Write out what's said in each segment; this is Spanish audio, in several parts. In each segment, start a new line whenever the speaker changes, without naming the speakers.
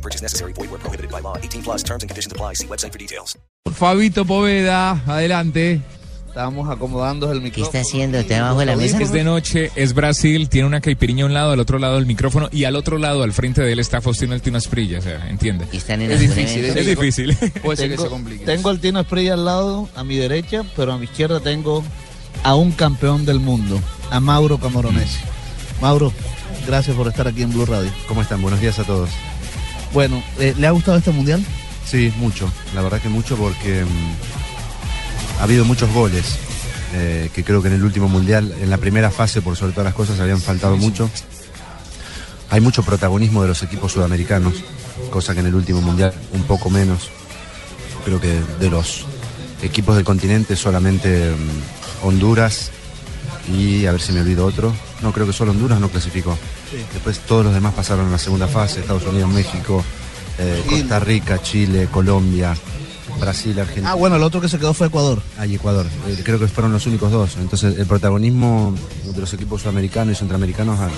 No purchase necessary. Void where prohibited by law. 18 plus terms and conditions apply. See website for details.
Fabito Poveda, adelante.
Estábamos acomodando el
¿Qué
micrófono.
está haciendo? ¿Te abajo de la mesa?
Es de noche, es Brasil, tiene una caipiriña a un lado, al otro lado el micrófono y al otro lado, al frente de él, está Faustino El Tino Asprilla, o sea, entiende.
Y están en
Es difícil,
evento.
Es difícil.
Puede ser que se complique. Tengo el Tino Esprilla al lado, a mi derecha, pero a mi izquierda tengo a un campeón del mundo, a Mauro Camoronesi. Mauro, gracias por estar aquí en Blue Radio.
¿Cómo están? Buenos días a todos.
Bueno, eh, ¿le ha gustado este mundial?
Sí, mucho. La verdad que mucho porque mm, ha habido muchos goles. eh, que creo que en el último mundial, en la primera fase, por sobre todas las cosas, habían faltado mucho. Hay mucho protagonismo de los equipos sudamericanos, cosa que en el último mundial un poco menos. Creo que de los equipos del continente solamente mm, Honduras y a ver si me olvido otro. No, creo que solo Honduras no clasificó. Después todos los demás pasaron a la segunda fase, Estados Unidos, México, eh. Costa Rica, Chile, Colombia, Brasil, Argentina.
Ah, bueno, el otro que se quedó fue Ecuador.
Ah, y Ecuador. Eh, creo que fueron los únicos dos. Entonces, el protagonismo de los equipos sudamericanos y centroamericanos han,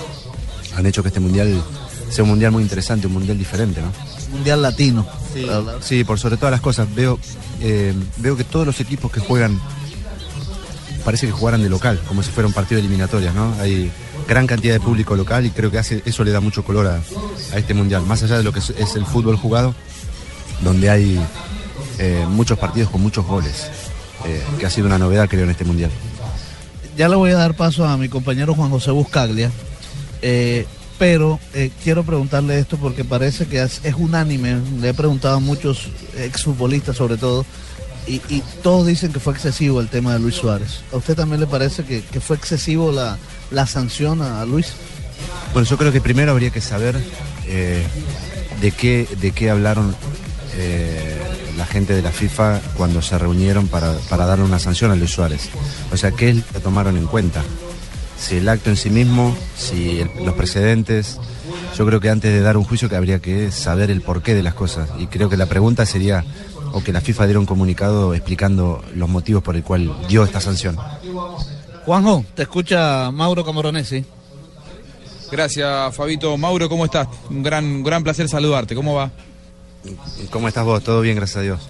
han hecho que este mundial sea un mundial muy interesante, un mundial diferente, ¿no?
Mundial latino.
Sí, por sobre todas las cosas. Veo, eh, veo que todos los equipos que juegan parece que jugaran de local, como si fuera un partido de eliminatorias, ¿no? Hay gran cantidad de público local y creo que hace, eso le da mucho color a, a este mundial. Más allá de lo que es, el fútbol jugado, donde hay eh, muchos partidos con muchos goles, eh, que ha sido una novedad, creo, en este mundial.
Ya le voy a dar paso a mi compañero Juan José Buscaglia, eh, pero quiero preguntarle esto porque parece que es, es unánime. Le he preguntado a muchos exfutbolistas sobre todo, y, todos dicen que fue excesivo el tema de Luis Suárez. ¿A usted también le parece que, fue excesivo la, la sanción a, Luis?
Bueno, yo creo que primero habría que saber eh, de, qué, de qué hablaron eh, la gente de la FIFA cuando se reunieron para, para darle una sanción a Luis Suárez. O sea, ¿qué que tomaron en cuenta? Si el acto en sí mismo, si los precedentes. Yo creo que antes de dar un juicio que habría que saber el porqué de las cosas. Y creo que la pregunta sería, o que la FIFA diera un comunicado explicando los motivos por el cual dio esta sanción.
Juanjo, te escucha Mauro Camoronesi.
Gracias, Fabito. Mauro, ¿cómo estás? Un gran, un gran placer saludarte. ¿Cómo va?
¿Cómo estás vos? ¿Todo bien, gracias a Dios?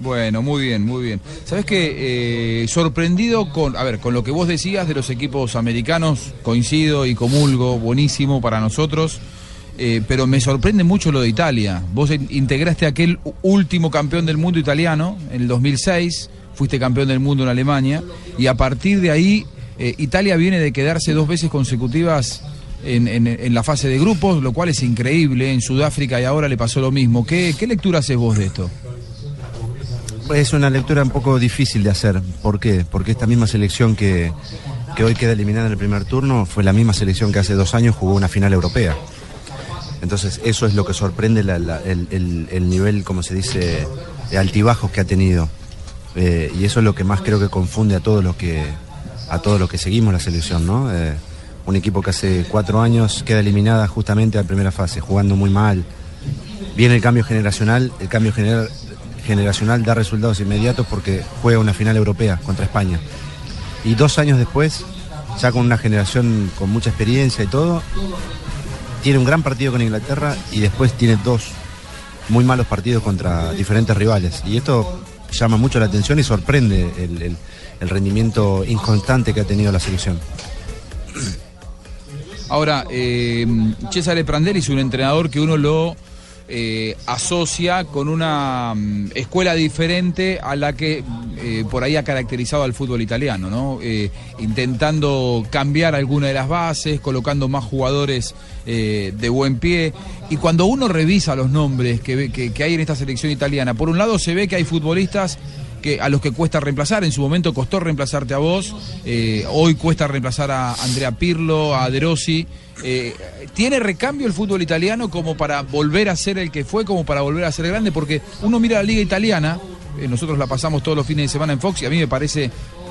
Bueno, muy bien, muy bien. Sabes que sorprendido con, a ver, con lo que vos decías de los equipos americanos, coincido y comulgo, buenísimo para nosotros. Eh, pero me sorprende mucho lo de Italia. Vos in- integraste aquel último campeón del mundo italiano en el 2006, fuiste campeón del mundo en Alemania, y a partir de ahí eh, Italia viene de quedarse dos veces consecutivas en, la fase de grupos, lo cual es increíble. En Sudáfrica y ahora le pasó lo mismo. ¿Qué, lectura haces vos de esto?
Es una lectura un poco difícil de hacer. ¿Por qué? Porque esta misma selección que hoy queda eliminada en el primer turno fue la misma selección que hace dos años jugó una final europea. Entonces eso es lo que sorprende el, el- el nivel, como se dice, de altibajos que ha tenido. Eh, y eso es lo que más creo que confunde a todos los que, a todos los que seguimos la selección, ¿no? Eh, un equipo que hace cuatro años queda eliminada justamente a la primera fase, jugando muy mal. Viene el cambio generacional, el cambio gener- generacional da resultados inmediatos porque juega una final europea contra España. Y dos años después, ya con una generación con mucha experiencia y todo, tiene un gran partido con Inglaterra y después tiene dos muy malos partidos contra diferentes rivales. Y esto llama mucho la atención y sorprende el, el- rendimiento inconstante que ha tenido la selección.
Ahora, eh, Cesare Prandelli es un entrenador que uno lo eh, asocia con una mm, escuela diferente a la que eh, por ahí ha caracterizado al fútbol italiano, ¿no? Eh, intentando cambiar alguna de las bases, colocando más jugadores de buen pie. Y cuando uno revisa los nombres que hay en esta selección italiana, por un lado se ve que hay futbolistas que a los que cuesta reemplazar. En su momento costó reemplazarte a vos, eh, hoy cuesta reemplazar a Andrea Pirlo, a De Rossi. Eh, ¿Tiene recambio el fútbol italiano como para volver a ser el que fue, como para volver a ser grande? Porque uno mira la liga italiana eh, nosotros la pasamos todos los fines de semana en Fox y a mí me parece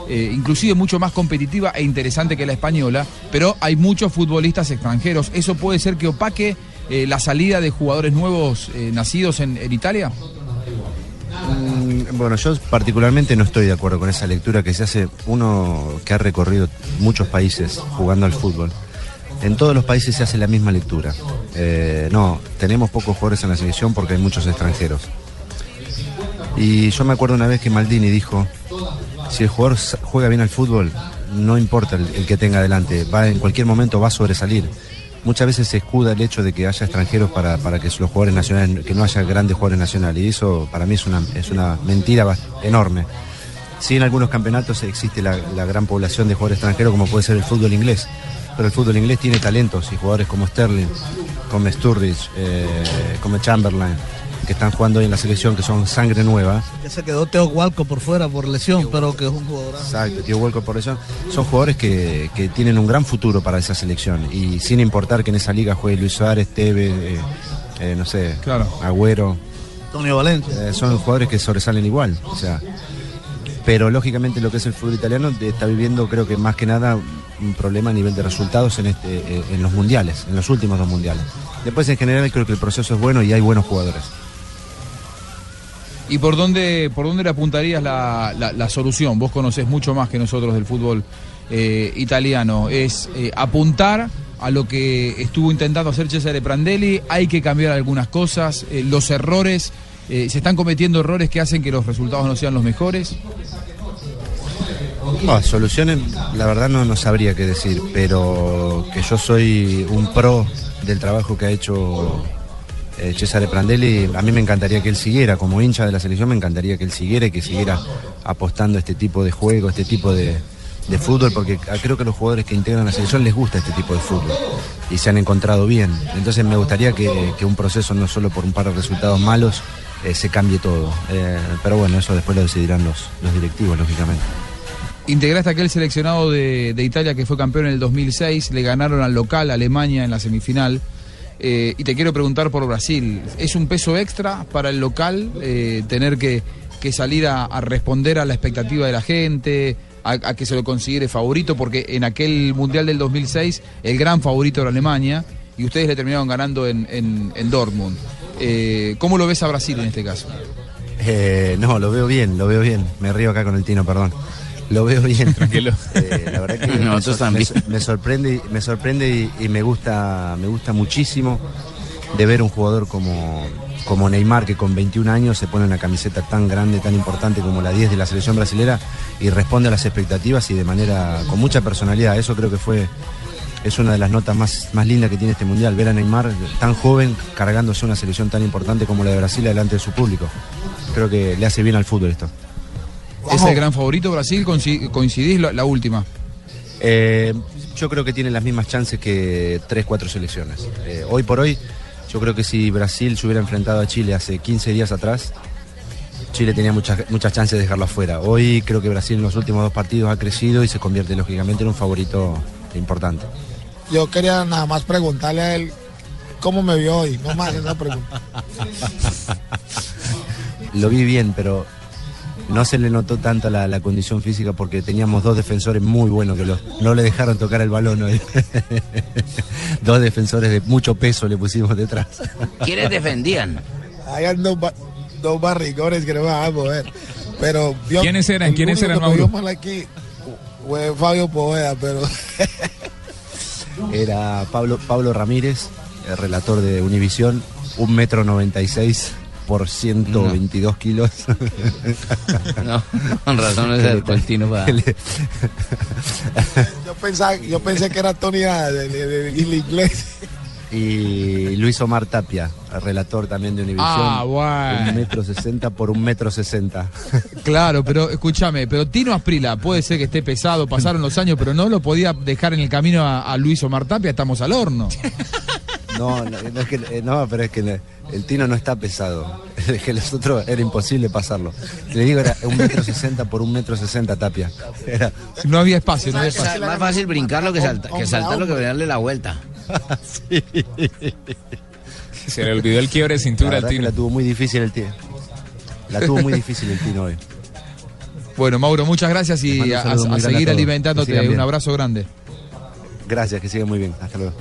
eh, inclusive mucho más competitiva e interesante que la española, pero hay muchos futbolistas extranjeros. ¿Eso puede ser que opaque la salida de jugadores nuevos nacidos en Italia?
Bueno, yo particularmente no estoy de acuerdo con esa lectura que se hace uno que ha recorrido muchos países jugando al fútbol. En todos los países se hace la misma lectura. Eh, no, tenemos pocos jugadores en la selección porque hay muchos extranjeros. Y yo me acuerdo una vez que Maldini dijo, si el jugador juega bien al fútbol, no importa el, el que tenga adelante, va en cualquier momento va a sobresalir. Muchas veces se escuda el hecho de que haya extranjeros para, para que los jugadores nacionales, que no haya grandes jugadores nacionales. Y eso para mí es una, es una mentira enorme. Sí, en algunos campeonatos existe la, la gran población de jugadores extranjeros, como puede ser el fútbol inglés. Pero el fútbol inglés tiene talentos y jugadores como Sterling, como Sturridge, eh, como Chamberlain, que están jugando hoy en la selección, que son sangre nueva.
Ya se quedó Teo Walco por fuera por lesión, pero que es un jugador.
Exacto, tío Vuelco por eso. Son jugadores que, que tienen un gran futuro para esa selección. Y sin importar que en esa liga juegue Luis Suárez, Tevez, eh, eh, no sé,
Claro.
Agüero,
Antonio Valencia.
eh, son jugadores que sobresalen igual. O sea, pero lógicamente lo que es el fútbol italiano está viviendo, creo que más que nada, un problema a nivel de resultados en, este, eh, en los mundiales, en los últimos dos mundiales. Después, en general, creo que el proceso es bueno y hay buenos jugadores.
¿Y por dónde, por dónde le apuntarías la, la- solución? Vos conocés mucho más que nosotros del fútbol eh, italiano. Es eh, apuntar a lo que estuvo intentando hacer Cesare Prandelli, hay que cambiar algunas cosas, eh, los errores, se están cometiendo errores que hacen que los resultados no sean los mejores.
No, soluciones, la verdad no, no sabría qué decir, pero que yo soy un pro del trabajo que ha hecho eh, Cesare Prandelli, a mí me encantaría que él siguiera, como hincha de la selección, me encantaría que él siguiera y que siguiera apostando este tipo de juego, este tipo de, fútbol, porque creo que a los jugadores que integran la selección les gusta este tipo de fútbol y se han encontrado bien. Entonces me gustaría que, un proceso, no solo por un par de resultados malos, eh, se cambie todo. Eh, pero bueno, eso después lo decidirán los, los directivos, lógicamente.
Integraste aquel seleccionado de, de Italia que fue campeón en el 2006, le ganaron al local Alemania en la semifinal. Eh, y te quiero preguntar por Brasil. ¿Es un peso extra para el local eh, tener que, salir a, responder a la expectativa de la gente, a, a que se lo considere favorito? Porque en aquel Mundial del 2006 el gran favorito era Alemania y ustedes le terminaron ganando en, en- en Dortmund. Eh, ¿Cómo lo ves a Brasil en este caso?
Eh, no, lo veo bien, lo veo bien. Me río acá con el Tino, perdón. Lo veo bien. Tranquilo. la verdad que me,
Nosotros
sor-
también.
me- me sorprende, me sorprende y, y me gusta, me gusta muchísimo de ver un jugador como, como Neymar que con 21 años se pone una camiseta tan grande, tan importante como la 10 de la selección brasilera y responde a las expectativas y de manera con mucha personalidad. Eso creo que fue es una de las notas más, más lindas que tiene este mundial, ver a Neymar tan joven cargándose una selección tan importante como la de Brasil delante de su público. Creo que le hace bien al fútbol esto.
¿Es el gran favorito Brasil? Coinci- ¿Coincidís la, la última?
Eh, yo creo que tiene las mismas chances que tres, cuatro selecciones. Eh, hoy por hoy, yo creo que si Brasil se hubiera enfrentado a Chile hace 15 días atrás, Chile tenía muchas, muchas chances de dejarlo afuera. Hoy creo que Brasil en los últimos dos partidos ha crecido y se convierte lógicamente en un favorito importante.
Yo quería nada más preguntarle a él cómo me vio hoy, no más esa pregunta.
Lo vi bien, pero no se le notó tanto la, la condición física porque teníamos dos defensores muy buenos que los- no le dejaron tocar el balón hoy. dos defensores de mucho peso le pusimos detrás.
¿Quiénes defendían?
Hay dos, ba- dos barrigones que no van a mover. Pero vio-
¿Quiénes eran? ¿Quiénes eran, Mauro?
mal aquí fue Fabio Poveda, pero
Era Pablo, Pablo Ramírez, el relator de Univisión, un metro noventa y seis por 122 kilos.
No, con razón es el Tino para...
yo, pensaba, yo pensé que era Tony el- el inglés.
y Luis Omar Tapia, el relator también de Univisión.
Ah, bueno.
Un metro sesenta por un metro sesenta.
Claro, pero escúchame, pero Tino Asprila puede ser que esté pesado, pasaron los años, pero no lo podía dejar en el camino a, a Luis Omar Tapia, estamos al horno.
No, no, no es que, eh, no, pero es que el Tino no está pesado. Es que los otros era imposible pasarlo. Le digo, era un metro sesenta por un metro sesenta Tapia. Era,
No había espacio, no había espacio.
es más fácil brincarlo que, salta- que saltarlo que darle la vuelta.
Se le olvidó el quiebre de cintura al Tino.
la tuvo muy difícil el tío. La tuvo muy difícil el Tino hoy.
Bueno, Mauro, muchas gracias y a, a seguir alimentándote. Un abrazo grande.
Gracias, que siga muy bien. Hasta luego.